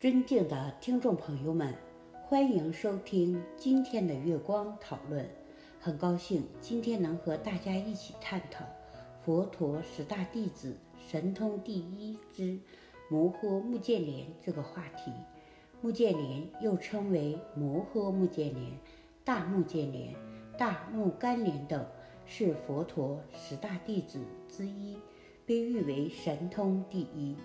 尊敬的听众朋友们，欢迎收听今天的月光讨论。很高兴今天能和大家一起探讨佛陀十大弟子神通第一之摩诃目犍连这个话题。目犍连又称为摩诃目犍连、大目犍连、大目干连等，是佛陀十大弟子之一，被誉为神通第一。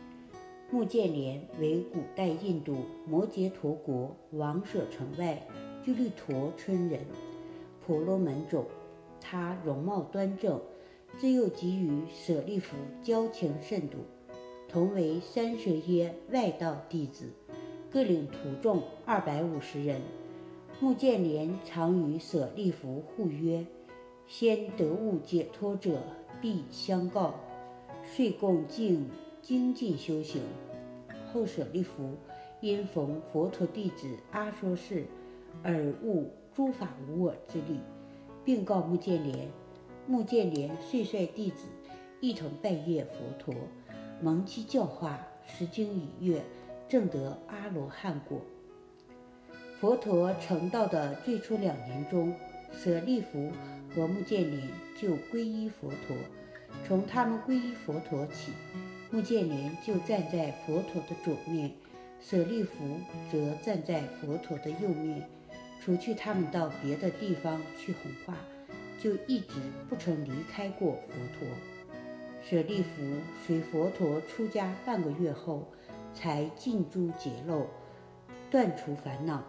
穆建连为古代印度摩羯陀国王舍城外居利陀村人，婆罗门种。他容貌端正，自幼给予舍利弗交情甚笃，同为三舍耶外道弟子。各领徒众二百五十人，穆建连常与舍利弗互约：先得悟解脱者，必相告，遂共进精进修行。后舍利弗因逢佛陀弟子阿说示，而悟诸法无我之理，并告目犍连。目犍连遂率弟子一同拜谒佛陀，蒙其教化，时经已阅。正得阿罗汉果。佛陀成道的最初两年中，舍利弗和目犍连就皈依佛陀。从他们皈依佛陀起，穆建连就站在佛陀的左面，舍利弗则站在佛陀的右面。除去他们到别的地方去弘化，就一直不曾离开过佛陀。舍利弗随佛陀出家半个月后。才尽诸解漏，断除烦恼，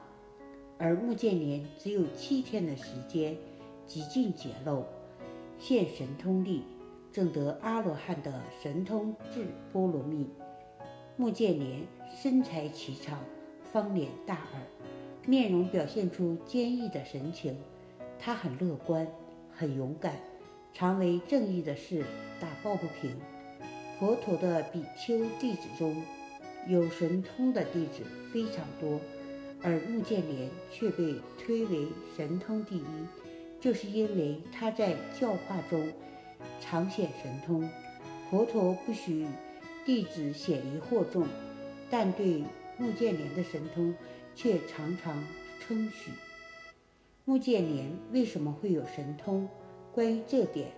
而穆建连只有七天的时间，极尽解漏，现神通力，证得阿罗汉的神通智波罗蜜。目犍连身材颀长，方脸大耳，面容表现出坚毅的神情。他很乐观，很勇敢，常为正义的事打抱不平。佛陀的比丘弟子中，有神通的弟子非常多，而目犍连却被推为神通第一，就是因为他在教化中常显神通。佛陀不许弟子显疑惑众，但对目犍连的神通却常常称许。目犍连为什么会有神通？关于这点，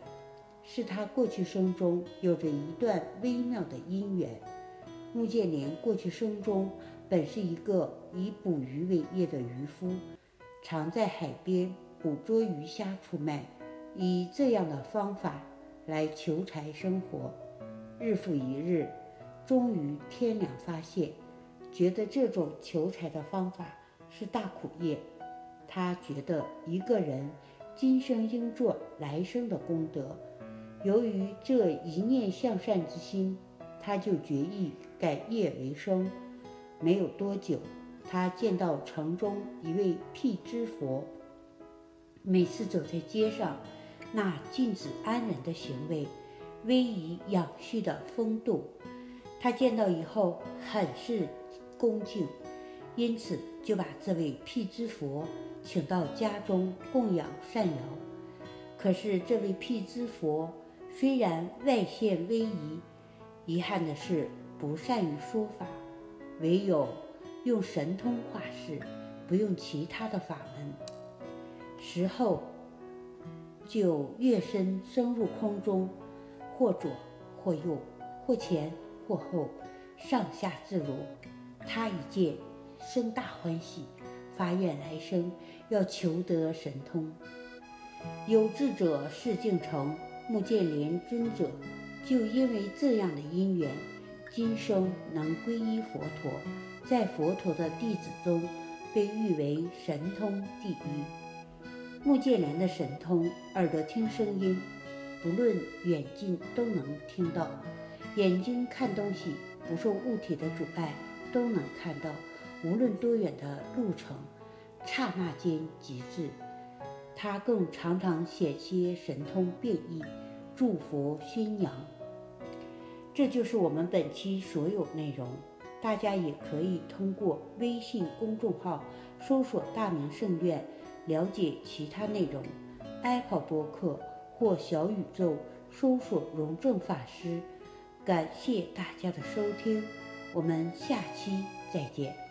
是他过去生中有着一段微妙的因缘。目犍连过去生中本是一个以捕鱼为业的渔夫，常在海边捕捉鱼虾出卖，以这样的方法来求财生活。日复一日，终于天良发现，觉得这种求财的方法是大苦业。他觉得一个人今生应做来生的功德，由于这一念向善之心。他就决意改业为生。没有多久，他见到城中一位辟支佛。每次走在街上，那静止安然的行为，威仪养蓄的风度，他见到以后很是恭敬，因此就把这位辟支佛请到家中供养善肴。可是这位辟支佛虽然外现威仪，遗憾的是，不善于说法，唯有用神通化事，不用其他的法门。时候就跃身升入空中，或左或右，或前或后，上下自如。他一见，深大欢喜，发愿来生要求得神通。有志者事竟成，目见连尊者。就因为这样的因缘，今生能皈依佛陀，在佛陀的弟子中被誉为神通第一。目犍连的神通，耳朵听声音，不论远近都能听到；眼睛看东西，不受物体的阻碍都能看到，无论多远的路程，刹那间即至。他更常常写些神通变异，祝佛宣扬。这就是我们本期所有内容，大家也可以通过微信公众号搜索“大明圣院”了解其他内容。Apple 播客或小宇宙搜索“荣正法师”。感谢大家的收听，我们下期再见。